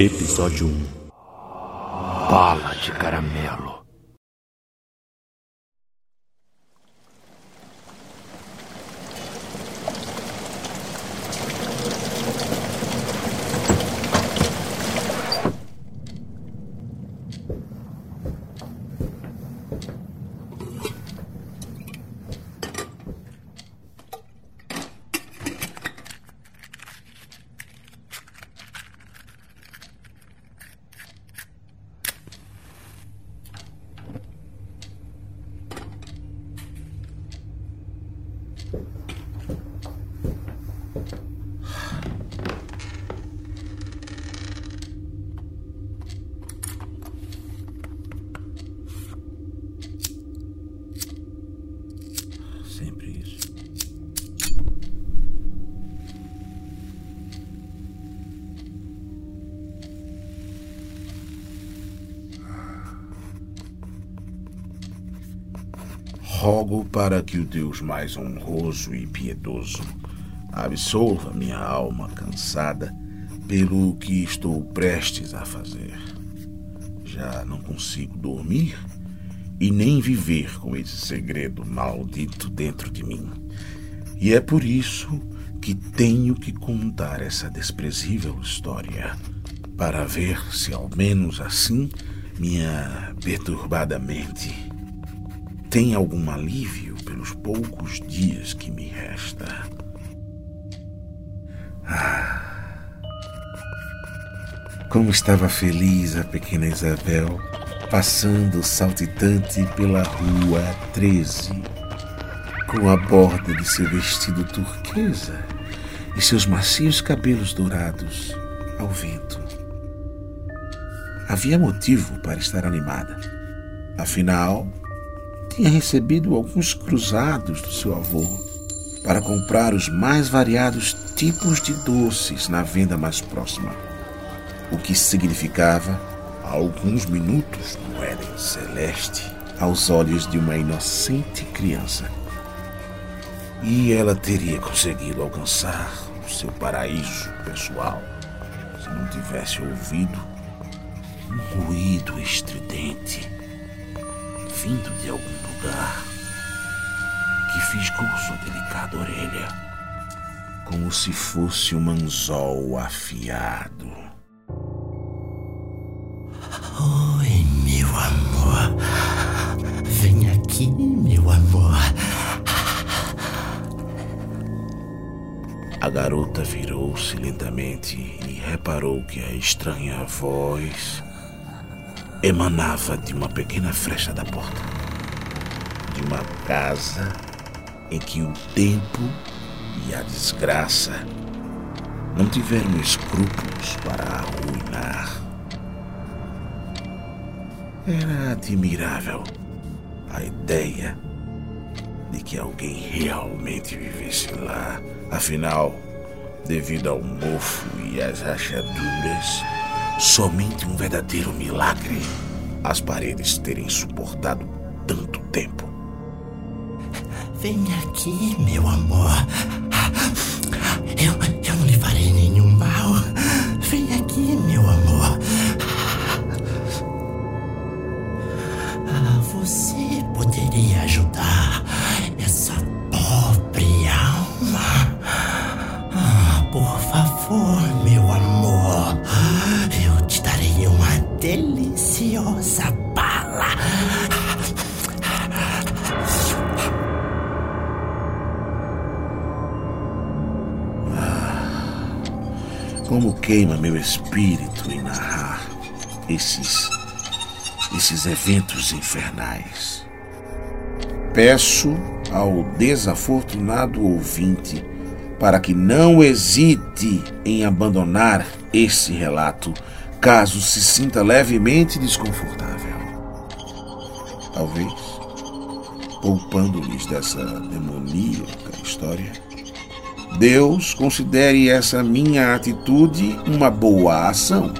Episódio 1 Bala de caramelo. Sempre isso. Rogo para que o Deus mais honroso e piedoso absolva minha alma cansada pelo que estou prestes a fazer. Já não consigo dormir e nem viver com esse segredo maldito dentro de mim. E é por isso que tenho que contar essa desprezível história, para ver se ao menos assim minha perturbada mente tem algum alívio pelos poucos dias que me resta. Ah, como estava feliz a pequena Isabel passando saltitante pela rua 13, com a borda de seu vestido turquesa e seus macios cabelos dourados ao vento. Havia motivo para estar animada. Afinal, tinha recebido alguns cruzados do seu avô para comprar os mais variados tipos de doces na venda mais próxima, o que significava alguns minutos no Éden celeste aos olhos de uma inocente criança. E ela teria conseguido alcançar o seu paraíso pessoal se não tivesse ouvido um ruído estridente vindo de algum lugar que fisgou sua delicada orelha como se fosse um anzol afiado. Oi, meu amor. Vem aqui, meu amor. A garota virou-se lentamente e reparou que a estranha voz emanava de uma pequena frecha da porta. De uma casa em que o tempo e a desgraça não tiveram escrúpulos para arruinar. Era admirável a ideia de que alguém realmente vivesse lá. Afinal, devido ao mofo e às rachaduras, somente um verdadeiro milagre as paredes terem suportado tanto tempo. Vem aqui, meu amor. Eu, deliciosa bala. Como queima meu espírito em narrar esses esses eventos infernais. Peço ao desafortunado ouvinte para que não hesite em abandonar esse relato caso se sinta levemente desconfortável. Talvez, poupando-lhes dessa demoníaca história, Deus considere essa minha atitude uma boa ação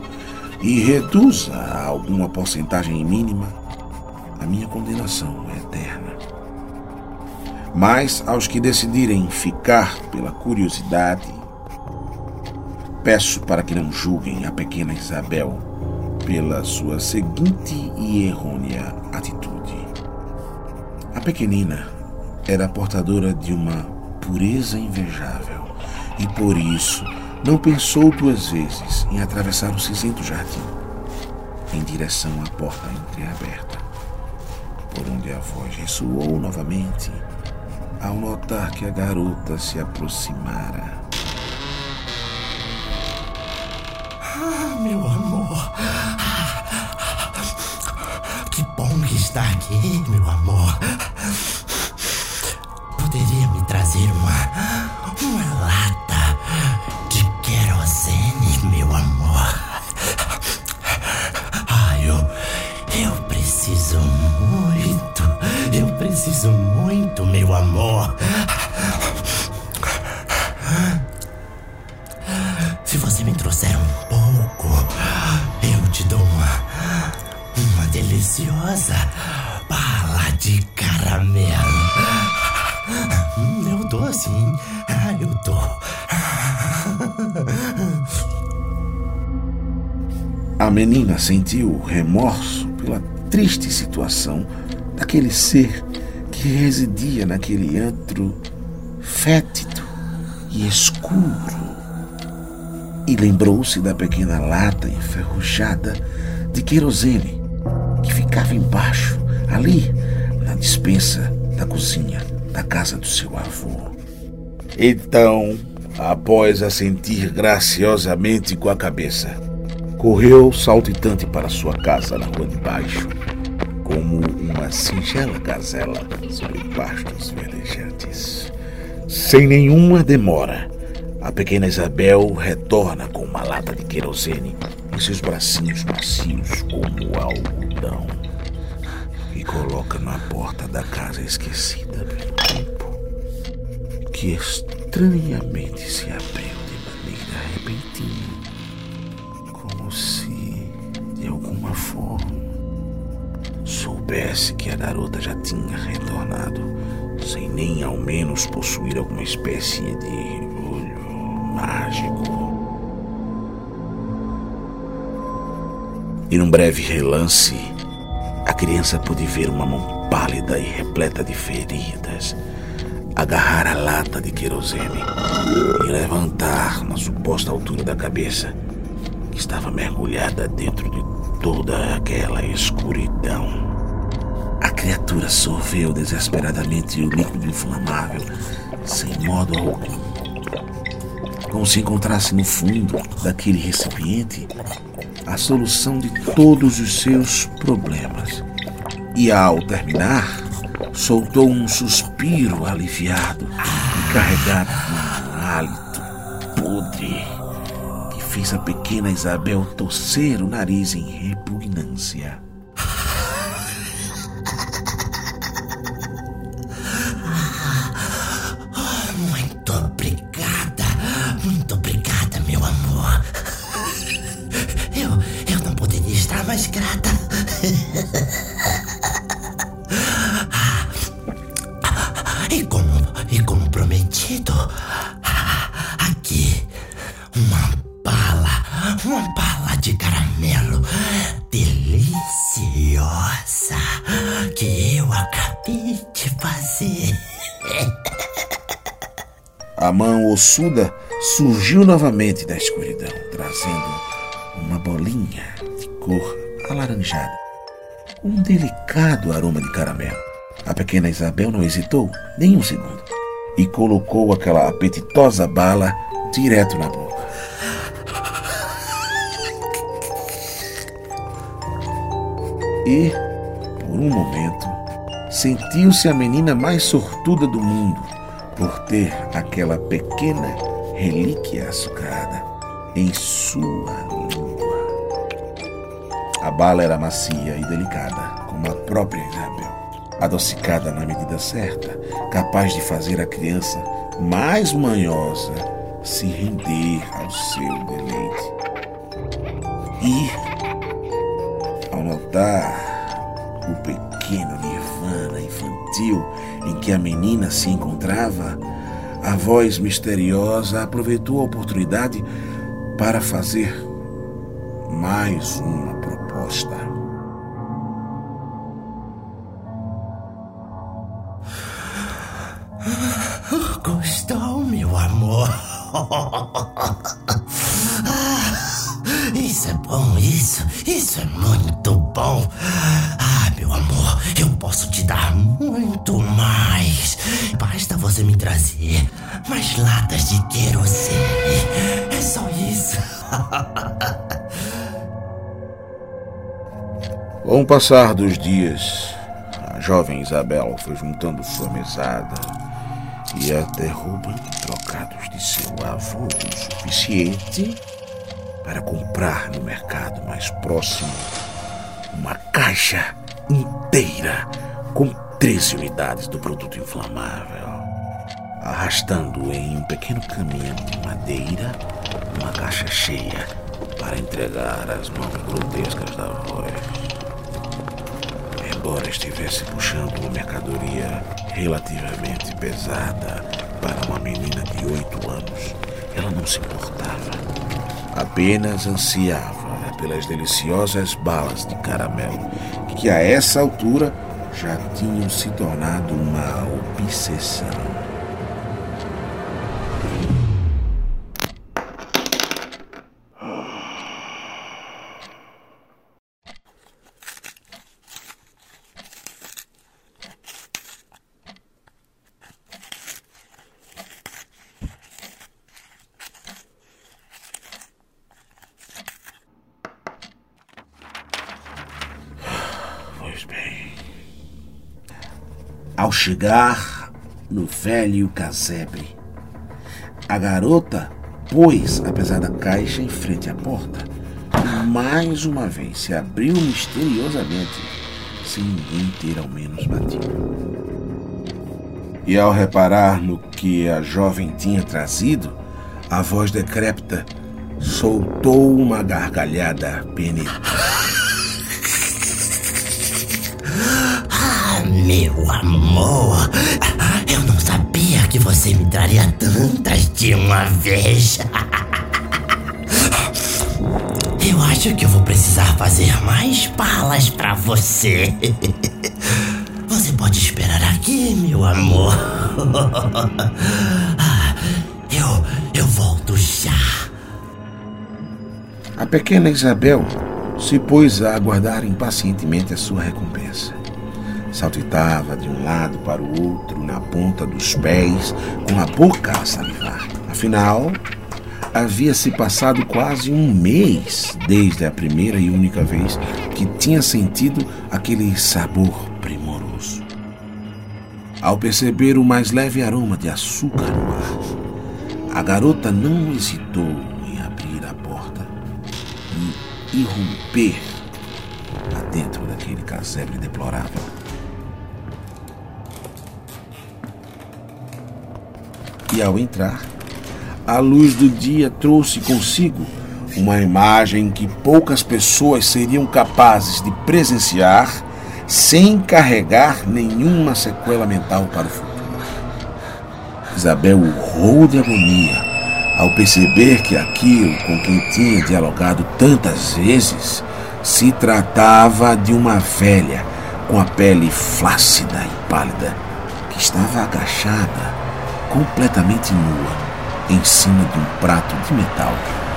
e reduza a alguma porcentagem mínima a minha condenação eterna. Mas aos que decidirem ficar pela curiosidade, Peço para que não julguem a pequena Isabel pela sua seguinte e errônea atitude. A pequenina era portadora de uma pureza invejável e por isso não pensou duas vezes em atravessar o cinzento jardim em direção à porta entreaberta, por onde a voz ressoou novamente ao notar que a garota se aproximara. Está aqui, meu amor. Poderia me trazer uma. uma lata de querosene, meu amor. Ah, eu. eu preciso muito. Eu preciso muito, meu amor. Se você me trouxer um pouco, eu te dou uma. uma deliciosa Hum, Eu dou sim. Ah, Eu dou. A menina sentiu remorso pela triste situação daquele ser que residia naquele antro fétido e escuro. E lembrou-se da pequena lata enferrujada de querosene que ficava embaixo, ali, na despensa da cozinha da casa do seu avô. Então, após assentir graciosamente com a cabeça, correu saltitante para sua casa na rua de baixo, como uma singela gazela sobre pastos verdejantes. Sem nenhuma demora, a pequena Isabel retorna com uma lata de querosene em seus bracinhos macios como algodão e coloca na porta da casa esquecida que estranhamente se abriu de maneira repentina como se, de alguma forma, soubesse que a garota já tinha retornado, sem nem ao menos possuir alguma espécie de olho mágico. E num breve relance, a criança pôde ver uma mão pálida e repleta de feridas agarrar a lata de querosene e levantar na suposta altura da cabeça que estava mergulhada dentro de toda aquela escuridão. A criatura sorveu desesperadamente o líquido inflamável, sem modo algum. Como se encontrasse no fundo daquele recipiente a solução de todos os seus problemas. E ao terminar, soltou um suspiro aliviado carregado de um hálito podre que fez a pequena Isabel torcer o nariz em repugnância. E como, e como prometido, aqui uma bala, uma bala de caramelo deliciosa que eu acabei de fazer. A mão ossuda surgiu novamente da escuridão, trazendo uma bolinha de cor alaranjada, um delicado aroma de caramelo. A pequena Isabel não hesitou nem um segundo e colocou aquela apetitosa bala direto na boca. E, por um momento, sentiu-se a menina mais sortuda do mundo por ter aquela pequena relíquia açucarada em sua língua. A bala era macia e delicada, como a própria Isabel, adocicada na medida certa, capaz de fazer a criança mais manhosa se render ao seu deleite. E, ao notar o pequeno nirvana infantil em que a menina se encontrava, a voz misteriosa aproveitou a oportunidade para fazer mais uma proposta. Isso é bom, isso, isso é muito bom. Ah, meu amor, eu posso te dar muito mais. Basta você me trazer mais latas de querosene. É só isso. Com o passar dos dias, a jovem Isabel foi juntando sua mesada e roubando trocados de seu avô o suficiente para comprar no mercado mais próximo uma caixa inteira com 13 unidades do produto inflamável, arrastando em um pequeno caminhão de madeira uma caixa cheia para entregar às mãos grotescas da voz. Embora estivesse puxando uma mercadoria relativamente pesada para uma menina de oito não se importava apenas ansiava pelas deliciosas balas de caramelo, que a essa altura já tinham se tornado uma obsessão. Ao chegar no velho casebre, a garota pôs a pesada caixa em frente à porta e mais uma vez se abriu misteriosamente, sem ninguém ter ao menos batido. E ao reparar no que a jovem tinha trazido, a voz decrépita soltou uma gargalhada penetrante. Meu amor, eu não sabia que você me traria tantas de uma vez. Eu acho que eu vou precisar fazer mais balas pra você. Você pode esperar aqui, meu amor. Eu, eu volto já. A pequena Isabel se pôs a aguardar impacientemente a sua recompensa. Saltitava de um lado para o outro, na ponta dos pés, com a boca a salivar. Afinal, havia se passado quase um mês desde a primeira e única vez que tinha sentido aquele sabor primoroso. Ao perceber o mais leve aroma de açúcar no ar, a garota não hesitou em abrir a porta e irromper dentro daquele casebre deplorável. E ao entrar, a luz do dia trouxe consigo uma imagem que poucas pessoas seriam capazes de presenciar sem carregar nenhuma sequela mental para o futuro. Isabel urrou de agonia ao perceber que aquilo com quem tinha dialogado tantas vezes se tratava de uma velha com a pele flácida e pálida que estava agachada, completamente nua, em cima de um prato de metal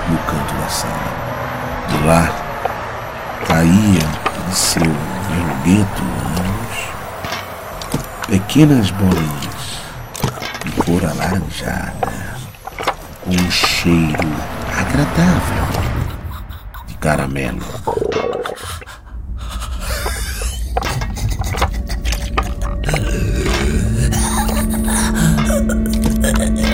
no canto da sala. De lá caíam de seu verruguento ânus pequenas bolinhas de cor alaranjada, com um cheiro agradável de caramelo. Ha ha ha.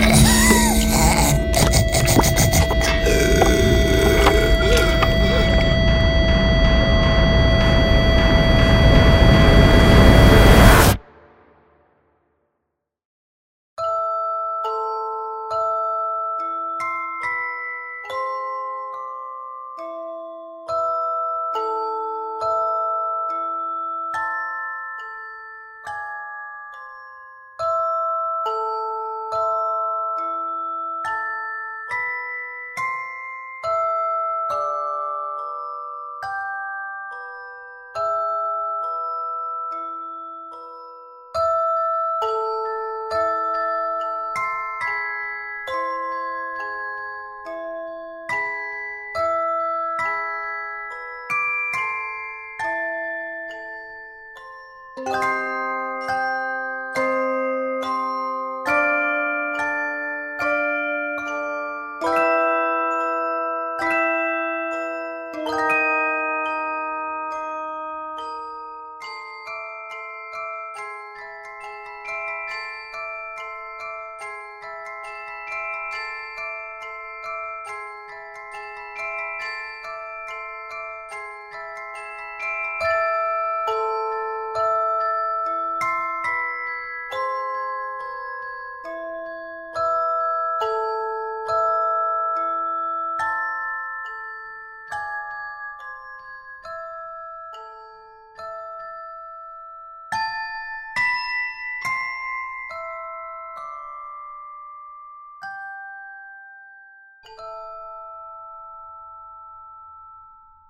Música